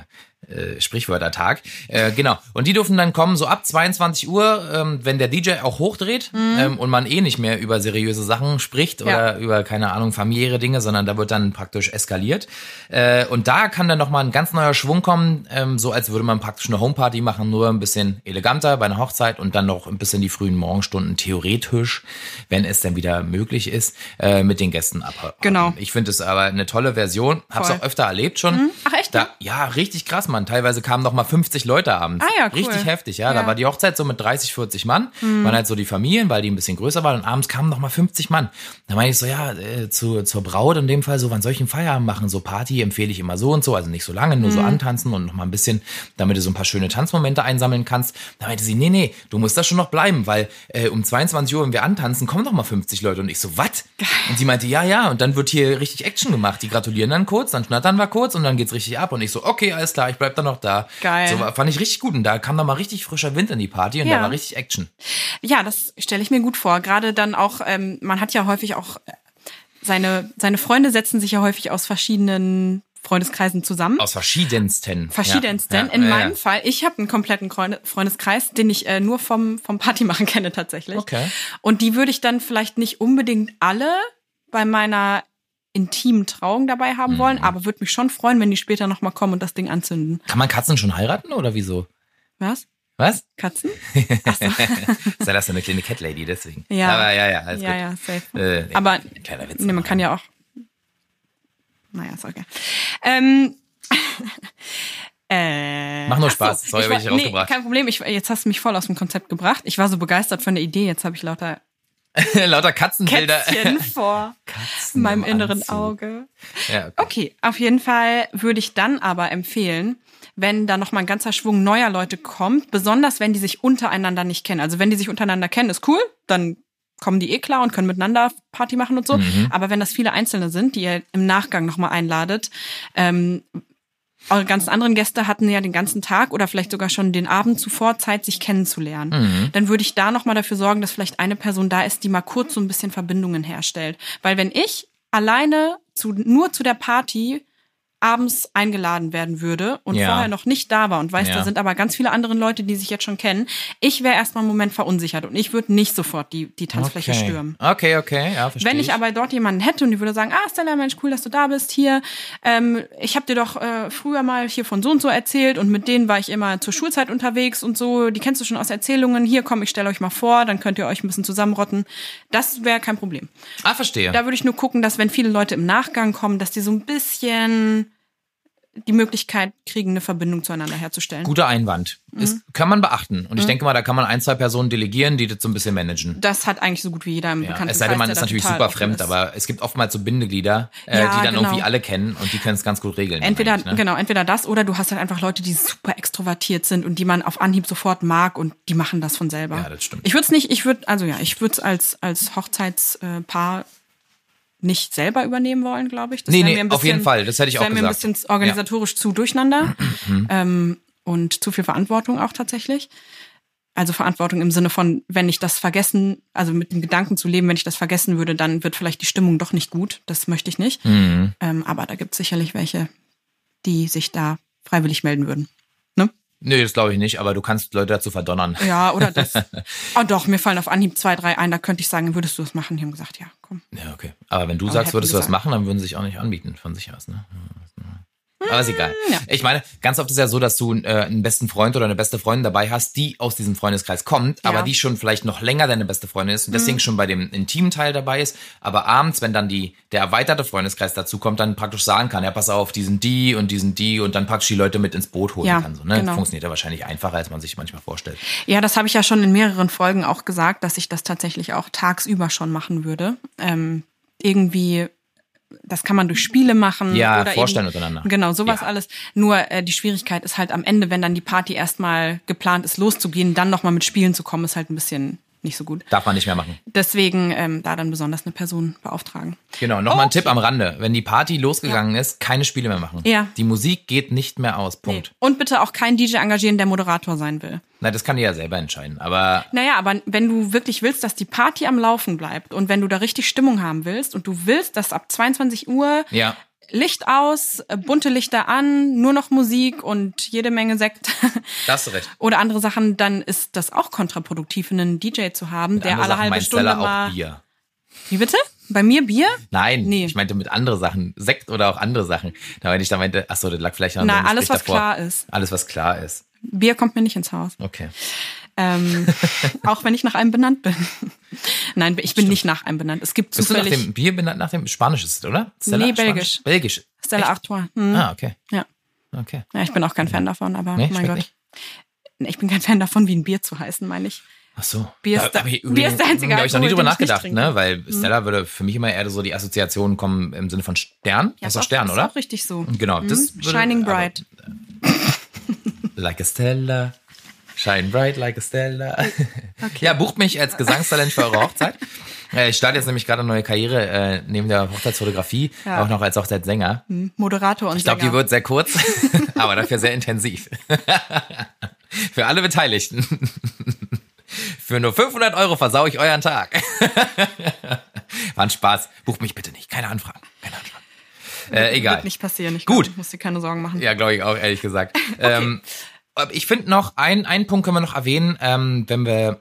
äh, Sprichwörtertag. Äh, genau. Und die dürfen dann kommen so ab 22 Uhr, ähm, wenn der DJ auch hochdreht ähm, und man eh nicht mehr über seriöse Sachen spricht Mhm. Ja. oder über keine Ahnung familiäre Dinge, sondern da wird dann praktisch eskaliert. Äh, und da kann dann noch mal ein ganz neuer Schwung kommen, ähm, so als würde man praktisch eine Homeparty machen, nur ein bisschen eleganter bei einer Hochzeit und dann noch ein bisschen die frühen Morgenstunden theoretisch, wenn es dann wieder möglich ist, äh, mit den Gästen abhalten. Genau. Ich finde es aber eine tolle Version. Hab's Voll. auch öfter erlebt schon. Ach, echt, Da, ja, richtig krass, Mann. Teilweise kamen noch mal 50 Leute abends. Ah ja, cool. Richtig heftig, ja. Ja. Mhm. Da war die Hochzeit so mit 30, 40 Mann. Waren halt so die Familien, weil die ein bisschen größer waren. Und abends kamen noch mal 50 Mann. Da meine ich so, ja, äh, zu, zur Braut in dem Fall so, wann soll ich einen Feierabend machen? So Party empfehle ich immer so und so. Also nicht so lange, nur Mhm. so antanzen und noch mal ein bisschen, damit du so ein paar schöne Tanzmomente einsammeln kannst. Da meinte sie, nee, nee, du musst da schon noch bleiben, weil äh, um 22 Uhr, wenn wir antanzen, kommen noch mal 50 Leute. Und ich so, was? Und sie meinte, ja, ja. Und dann wird hier richtig Action gemacht. Die gratulieren dann kurz, dann schnattern wir kurz und dann geht's richtig ab. Und ich so, okay, alles klar, ich bleib dann noch da. Geil. So, fand ich richtig gut. Und da kam dann mal richtig frischer Wind in die Party und Ja. da war richtig Action. Ja, das stelle ich mir gut vor. Gerade dann auch, ähm, man hat ja häufig auch äh, seine, seine Freunde setzen sich ja häufig aus verschiedenen Freundeskreisen zusammen. Aus verschiedensten. Verschiedensten. Ja, ja, In ja, meinem. Fall, ich habe einen kompletten Freunde- Freundeskreis, den ich äh, nur vom, vom Partymachen kenne tatsächlich. Okay. Und die würde ich dann vielleicht nicht unbedingt alle bei meiner intimen Trauung dabei haben Mhm. wollen, aber würde mich schon freuen, wenn die später nochmal kommen und das Ding anzünden. Kann man Katzen schon heiraten oder wieso? Was? Was? Katzen? Sei das eine kleine Cat Lady, deswegen. Ja. Aber ja, ja, alles ja, gut. ja, safe. Äh, nee, aber kleiner Witz. nee, man kann ja auch. Naja, ist okay. Ähm, äh, Mach nur Spaß. Sorry, ich hab ich war- rausgebracht. Nee, kein Problem. Ich, jetzt hast du mich voll aus dem Konzept gebracht. Ich war so begeistert von der Idee. Jetzt habe ich lauter Lauter Katzenbilder. Kätzchen vor Katzen meinem im inneren Anzug. Auge. Ja, okay. Okay, auf jeden Fall würde ich dann aber empfehlen, wenn da noch mal ein ganzer Schwung neuer Leute kommt, besonders wenn die sich untereinander nicht kennen. Also wenn die sich untereinander kennen, ist cool, dann kommen die eh klar und können miteinander Party machen und so. Aber wenn das viele Einzelne sind, die ihr im Nachgang noch mal einladet, ähm, eure ganzen anderen Gäste hatten ja den ganzen Tag oder vielleicht sogar schon den Abend zuvor Zeit, sich kennenzulernen. Dann würde ich da noch mal dafür sorgen, dass vielleicht eine Person da ist, die mal kurz so ein bisschen Verbindungen herstellt. Weil wenn ich alleine zu, nur zu der Party abends eingeladen werden würde und Ja. vorher noch nicht da war und weiß, Ja. da sind aber ganz viele andere Leute, die sich jetzt schon kennen, ich wäre erstmal einen Moment verunsichert und ich würde nicht sofort die, die Tanzfläche okay. stürmen. Okay, okay, ja, verstehe Wenn ich aber dort jemanden hätte und die würde sagen, ah Stella, Mensch, cool, dass du da bist hier. Ähm, ich habe dir doch äh, früher mal hier von so und so erzählt und mit denen war ich immer zur Schulzeit unterwegs und so. Die kennst du schon aus Erzählungen. Hier komm, ich stelle euch mal vor, dann könnt ihr euch ein bisschen zusammenrotten. Das wäre kein Problem. Ah, verstehe. Da würde ich nur gucken, dass wenn viele Leute im Nachgang kommen, dass die so ein bisschen die Möglichkeit kriegen, eine Verbindung zueinander herzustellen. Guter Einwand. Mhm. Ist, kann man beachten. Und ich denke mal, da kann man ein, zwei Personen delegieren, die das so ein bisschen managen. Das hat eigentlich so gut wie jeder im Ja, Bekanntenkreis. es sei denn, man ist natürlich super fremd, ist. aber es gibt oftmals so Bindeglieder, äh, Ja, die dann genau. irgendwie alle kennen und die können es ganz gut regeln. Entweder, ne? genau, entweder das oder du hast halt einfach Leute, die super extrovertiert sind und die man auf Anhieb sofort mag und die machen das von selber. Ja, das stimmt. Ich würde es nicht, ich würde, also ja, ich würde es als, als Hochzeitspaar nicht selber übernehmen wollen, glaube ich. Das Nee, nee, mir ein auf jeden Fall. Das hätte ich auch mir ein gesagt. bisschen organisatorisch zu durcheinander ähm, und zu viel Verantwortung auch tatsächlich. Also Verantwortung im Sinne von, wenn ich das vergessen, also mit dem Gedanken zu leben, wenn ich das vergessen würde, dann wird vielleicht die Stimmung doch nicht gut. Das möchte ich nicht. Mhm. Ähm, aber da gibt es sicherlich welche, die sich da freiwillig melden würden. Ne? Nee, das glaube ich nicht, aber du kannst Leute dazu verdonnern. Ja, oder das. oh doch, mir fallen auf Anhieb zwei, drei ein, da könnte ich sagen, würdest du das machen? Die haben gesagt, ja, komm. Ja, okay. Aber wenn du Aber sagst, würdest du das machen, dann würden sie sich auch nicht anbieten von sich aus, ne? Aber ist egal. ja. Ich meine, ganz oft ist ja so, dass du äh, einen besten Freund oder eine beste Freundin dabei hast, die aus diesem Freundeskreis kommt, Ja. Mhm. aber die schon vielleicht noch länger deine beste Freundin ist und deswegen schon bei dem intimen Teil dabei ist. Aber abends, wenn dann die der erweiterte Freundeskreis dazu kommt, dann praktisch sagen kann, ja, pass auf, die sind die und die sind die und dann praktisch die Leute mit ins Boot holen Ja, kann. So, ne? genau. Funktioniert ja wahrscheinlich einfacher, als man sich manchmal vorstellt. Ja, das habe ich ja schon in mehreren Folgen auch gesagt, dass ich das tatsächlich auch tagsüber schon machen würde. Ähm, irgendwie, das kann man durch Spiele machen. Ja, oder vorstellen eben, untereinander. Genau, sowas Ja. alles. Nur äh, die Schwierigkeit ist halt am Ende, wenn dann die Party erstmal geplant ist, loszugehen, dann nochmal mit Spielen zu kommen, ist halt ein bisschen nicht so gut. Darf man nicht mehr machen. Deswegen ähm, da dann besonders eine Person beauftragen. Genau, nochmal ein Tipp am Rande. Wenn die Party losgegangen ist, keine Spiele mehr machen. Ja. Die Musik geht nicht mehr aus. Punkt. Nee. Und bitte auch kein DJ engagieren, der Moderator sein will. Na, das kann die ja selber entscheiden. Aber Naja, aber wenn du wirklich willst, dass die Party am Laufen bleibt und wenn du da richtig Stimmung haben willst und du willst, dass ab 22 Uhr ja, Licht aus, äh, bunte Lichter an, nur noch Musik und jede Menge Sekt da hast du recht. oder andere Sachen, dann ist das auch kontraproduktiv, einen DJ zu haben, der Andere alle Sachen halbe Stunde Stella mal. auch Bier. Wie bitte? Bei mir Bier? Nein, Nee. ich meinte mit andere Sachen. Sekt oder auch andere Sachen. Da meinte ich, da meinte, ach so, das lag vielleicht noch an Na, alles, was davor. klar ist. Alles, was klar ist. Bier kommt mir nicht ins Haus. Okay. Ähm, auch wenn ich nach einem benannt bin. Nein, ich bin nicht nach einem benannt. Es gibt Bist du nach zufällig dem Bier benannt, nach dem Spanisch ist es, oder? Nee, Spanisch? Belgisch. Belgisch. Stella Echt? Artois. Hm. Ah, okay. Ja. Okay. ja, ich bin auch kein Fan davon, aber Nee, mein Gott. nicht? Ich bin kein Fan davon, wie ein Bier zu heißen, meine ich. Ach so. Bier ist Da Bier ist der einzige Da habe ich noch nie drüber nachgedacht, ne? Weil Stella würde für mich immer eher so die Assoziationen kommen im Sinne von Stern. Ja, ist doch auch- Stern, ist oder? auch richtig so. Genau, das Mhm. würde- Shining aber- Bright. Like a Stella. Shine bright like a Stella. Ja, bucht mich als Gesangstalent für eure Hochzeit. Äh, Ich starte jetzt nämlich gerade eine neue Karriere äh, neben der Hochzeitsfotografie, Ja. auch noch als Hochzeitssänger. Moderator und Ich glaube, die wird sehr kurz, aber dafür sehr intensiv. für alle Beteiligten. Für nur 500 Euro versau ich euren Tag. War ein Spaß. Bucht mich bitte nicht. Keine Anfragen. Keine Anfragen. Äh, egal. Wird nicht passieren. Ich Gut. Glaub, musst dir keine Sorgen machen. Ja, glaube ich auch, ehrlich gesagt. Ähm, aber ich finde noch, ein, einen Punkt können wir noch erwähnen, ähm, wenn wir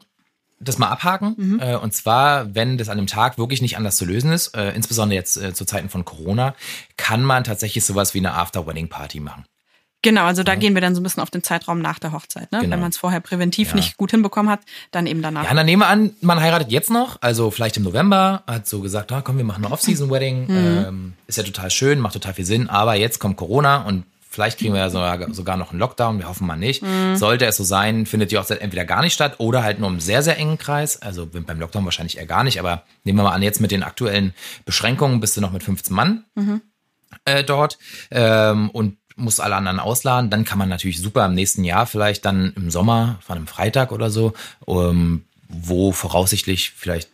das mal abhaken. Mhm. Äh, und zwar, wenn das an einem Tag wirklich nicht anders zu lösen ist, äh, insbesondere jetzt äh, zu Zeiten von Corona, kann man tatsächlich sowas wie eine After-Wedding-Party machen. Genau, also da gehen wir dann so ein bisschen auf den Zeitraum nach der Hochzeit. Ne? Genau. Wenn man es vorher präventiv Ja. nicht gut hinbekommen hat, dann eben danach. Ja, dann nehmen wir an, man heiratet jetzt noch, also vielleicht im November, hat so gesagt, ah, komm, wir machen eine Off-Season-Wedding. Mhm. Ähm, ist ja total schön, macht total viel Sinn, aber jetzt kommt Corona und vielleicht kriegen wir ja sogar, sogar noch einen Lockdown, wir hoffen mal nicht. Mhm. Sollte es so sein, findet die Hochzeit entweder gar nicht statt oder halt nur im sehr, sehr engen Kreis. Also beim Lockdown wahrscheinlich eher gar nicht, aber nehmen wir mal an, jetzt mit den aktuellen Beschränkungen bist du noch mit 15 Mann äh, dort ähm, und muss alle anderen ausladen, dann kann man natürlich super im nächsten Jahr vielleicht dann im Sommer von einem Freitag oder so, ähm, wo voraussichtlich vielleicht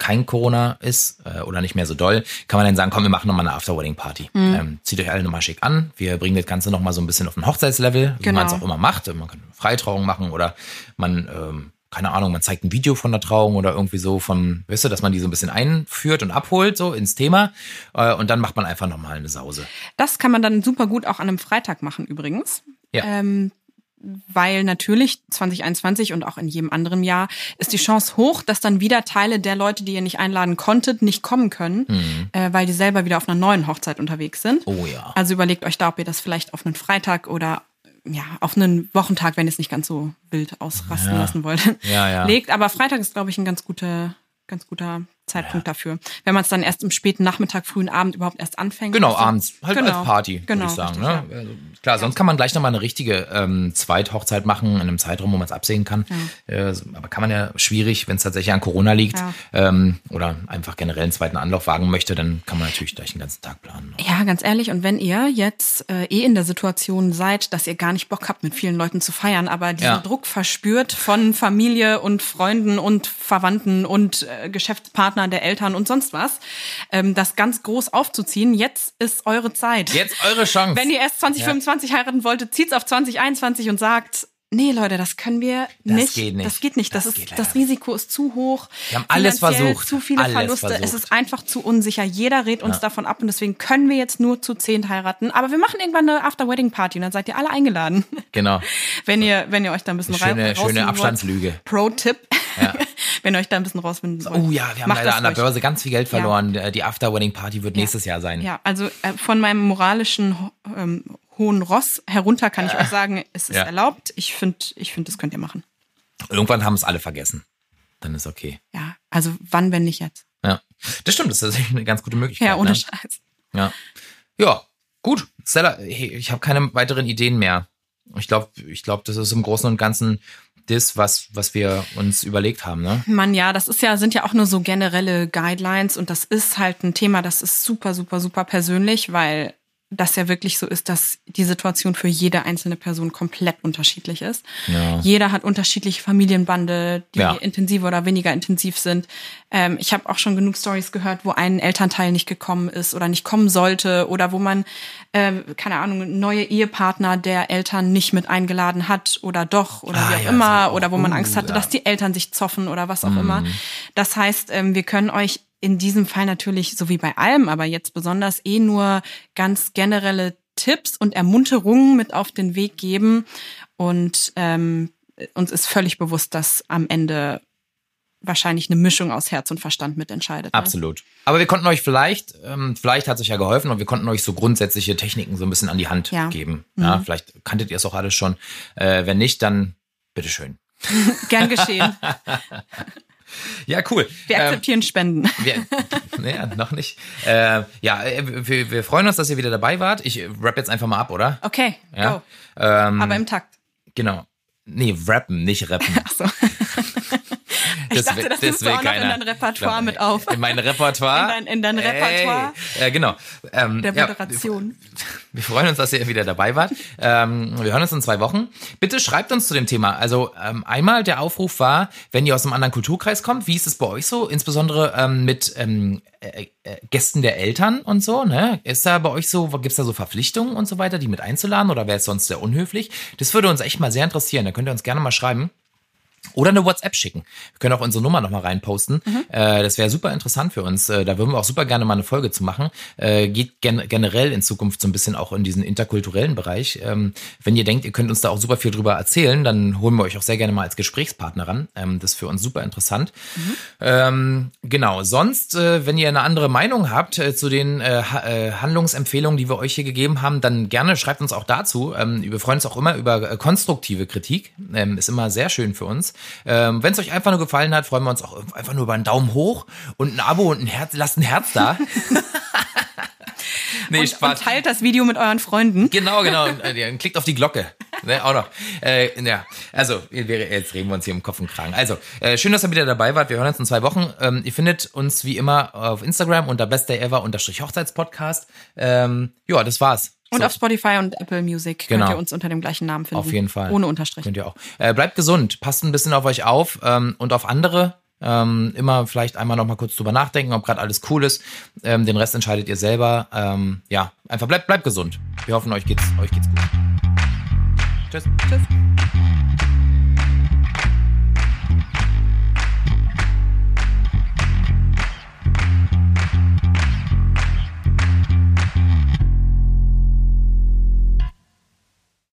kein Corona ist äh, oder nicht mehr so doll, kann man dann sagen, komm, wir machen nochmal eine After-Wedding-Party. Ähm, zieht euch alle nochmal schick an. Wir bringen das Ganze nochmal so ein bisschen auf ein Hochzeitslevel, wie Genau. man es auch immer macht. Man kann eine Freitrauung machen oder man ähm, keine Ahnung, man zeigt ein Video von der Trauung oder irgendwie so von, weißt du, dass man die so ein bisschen einführt und abholt, so ins Thema. Äh, und dann macht man einfach nochmal eine Sause. Das kann man dann super gut auch an einem Freitag machen übrigens. Ja. Ähm, weil natürlich 2021 und auch in jedem anderen Jahr ist die Chance hoch, dass dann wieder Teile der Leute, die ihr nicht einladen konntet, nicht kommen können, äh, weil die selber wieder auf einer neuen Hochzeit unterwegs sind. Oh ja. Also überlegt euch da, ob ihr das vielleicht auf einen Freitag oder ja, auf einen Wochentag, wenn ihr es nicht ganz so wild ausrasten Ja. lassen wollt, Ja, ja. legt. Aber Freitag ist, glaube ich, ein ganz guter, ganz guter Zeitpunkt dafür. Wenn man es dann erst im späten Nachmittag, frühen Abend überhaupt erst anfängt. Genau, Also- abends. Halt Genau. als Party, Genau, würde ich sagen. richtig, ne? also, klar, sonst kann man gleich nochmal eine richtige ähm, Zweithochzeit machen, in einem Zeitraum, wo man es absehen kann. Äh, aber kann man ja schwierig, wenn es tatsächlich an Corona liegt Ja. ähm, oder einfach generell einen zweiten Anlauf wagen möchte, dann kann man natürlich gleich den ganzen Tag planen. ne? Ja, ganz ehrlich, und wenn ihr jetzt äh, eh in der Situation seid, dass ihr gar nicht Bock habt, mit vielen Leuten zu feiern, aber diesen Ja. Druck verspürt von Familie und Freunden und Verwandten und äh, Geschäftspartnern der Eltern und sonst was, ähm, das ganz groß aufzuziehen, jetzt ist eure Zeit. Jetzt eure Chance. Wenn ihr erst 2025 heiraten wolltet, zieht's auf 2021 und sagt, nee Leute, das können wir Das nicht. geht nicht. Das geht nicht. Das, Das ist, das Risiko ist zu hoch. Wir haben alles versucht. Zu viele Alles Verluste. Es versucht. ist einfach zu unsicher. Jeder rät uns davon ab und deswegen können wir jetzt nur zu zehn heiraten. Aber wir machen irgendwann eine After-Wedding-Party und dann seid ihr alle eingeladen. Genau. wenn ihr, wenn ihr euch da ein bisschen Schöne, rein- schöne Abstandslüge. Pro-Tipp. Ja. wenn ihr euch da ein bisschen rausfinden wollt. Oh ja, wir haben leider an der. Börse ganz viel Geld verloren. Äh, Die After-Wedding-Party wird nächstes Jahr sein. Ja, also äh, von meinem moralischen ähm, hohen Ross herunter kann ich euch sagen, es ist Ja. erlaubt. Ich finde, ich finde, das könnt ihr machen. Irgendwann haben es alle vergessen. Dann ist okay. Ja, also wann, wenn nicht jetzt? Ja. Das stimmt, das ist eine ganz gute Möglichkeit. Ja, ohne ne? Scheiß. Ja. Ja, gut. Stella, hey, ich habe keine weiteren Ideen mehr. Ich glaube, ich glaube, das ist im Großen und Ganzen das, was, was wir uns überlegt haben, ne? Mann, ja, das ist ja, sind ja auch nur so generelle Guidelines und das ist halt ein Thema, das ist super, super, super persönlich, weil das ja wirklich so ist, dass die Situation für jede einzelne Person komplett unterschiedlich ist. Ja. Jeder hat unterschiedliche Familienbande, die Ja. intensiver oder weniger intensiv sind. Ähm, ich habe auch schon genug Stories gehört, wo ein Elternteil nicht gekommen ist oder nicht kommen sollte oder wo man, äh, keine Ahnung, neue Ehepartner der Eltern nicht mit eingeladen hat oder doch oder Ah, wie auch ja, immer so. oder wo man Angst hatte, dass die Eltern sich zoffen oder was auch immer. Das heißt, ähm, wir können euch in diesem Fall natürlich, so wie bei allem, aber jetzt besonders eh nur ganz generelle Tipps und Ermunterungen mit auf den Weg geben. Und ähm, uns ist völlig bewusst, dass am Ende wahrscheinlich eine Mischung aus Herz und Verstand mitentscheidet. Ne? Absolut. Aber wir konnten euch vielleicht, ähm, vielleicht hat es euch ja geholfen und wir konnten euch so grundsätzliche Techniken so ein bisschen an die Hand Ja. Mhm. geben. Ja, vielleicht kanntet ihr es auch alles schon. Äh, wenn nicht, dann bitteschön. Gern geschehen. Ja, cool. Wir Ähm, akzeptieren Spenden. Wir, naja, noch nicht. Äh, ja, wir, wir freuen uns, dass ihr wieder dabei wart. Ich rap jetzt einfach mal ab, oder? Okay, Ja. go. Ähm, Aber im Takt. genau. Nee, rappen, nicht rappen. Ach so. Ich dachte, das nimmst du auch noch in dein Repertoire mit auf. In mein Repertoire? In dein- in dein Repertoire? Ey, äh, genau. Ähm, Der ja, Moderation. wir freuen uns, dass ihr wieder dabei wart. Ähm, wir hören uns in zwei Wochen. Bitte schreibt uns zu dem Thema. Also ähm, einmal der Aufruf war, wenn ihr aus einem anderen Kulturkreis kommt, wie ist es bei euch so? Insbesondere ähm, mit ähm, äh, äh, Gästen der Eltern und so. Ne? Ist da bei euch so, gibt's da so Verpflichtungen und so weiter, die mit einzuladen oder wäre es sonst sehr unhöflich? Das würde uns echt mal sehr interessieren. Da könnt ihr uns gerne mal schreiben. Oder eine WhatsApp schicken. Wir können auch unsere Nummer nochmal reinposten. Äh, das wäre super interessant für uns. Äh, da würden wir auch super gerne mal eine Folge zu machen. Äh, geht gen generell in Zukunft so ein bisschen auch in diesen interkulturellen Bereich. Ähm, wenn ihr denkt, ihr könnt uns da auch super viel drüber erzählen, dann holen wir euch auch sehr gerne mal als Gesprächspartner ran. Ähm, das ist für uns super interessant. Ähm, genau. Sonst, äh, wenn ihr eine andere Meinung habt äh, zu den äh, ha Handlungsempfehlungen, die wir euch hier gegeben haben, dann gerne schreibt uns auch dazu. Ähm, wir freuen uns auch immer über konstruktive Kritik. Ähm, ist immer sehr schön für uns. Ähm, wenn es euch einfach nur gefallen hat, freuen wir uns auch einfach nur über einen Daumen hoch und ein Abo und ein Herz. Lasst ein Herz da. nee, Und, und teilt das Video mit euren Freunden. Genau, genau. Und, äh, ja, klickt auf die Glocke. Ne, auch noch. Äh, ja, also, jetzt reden wir uns hier im Kopf und Kragen. Also, äh, schön, dass ihr wieder dabei wart. Wir hören uns in zwei Wochen. Ähm, ihr findet uns wie immer auf Instagram unter bestdayever-hochzeitspodcast. Ähm, ja, das war's. Und So, auf Spotify und Apple Music Genau. könnt ihr uns unter dem gleichen Namen finden. Auf jeden Fall. Ohne Unterstrich. Könnt ihr auch. Äh, bleibt gesund, passt ein bisschen auf euch auf ähm, und auf andere. Ähm, immer vielleicht einmal noch mal kurz drüber nachdenken, ob gerade alles cool ist. Ähm, den Rest entscheidet ihr selber. Ähm, ja, einfach bleibt bleibt gesund. Wir hoffen, euch geht's euch geht's gut. Tschüss. Tschüss.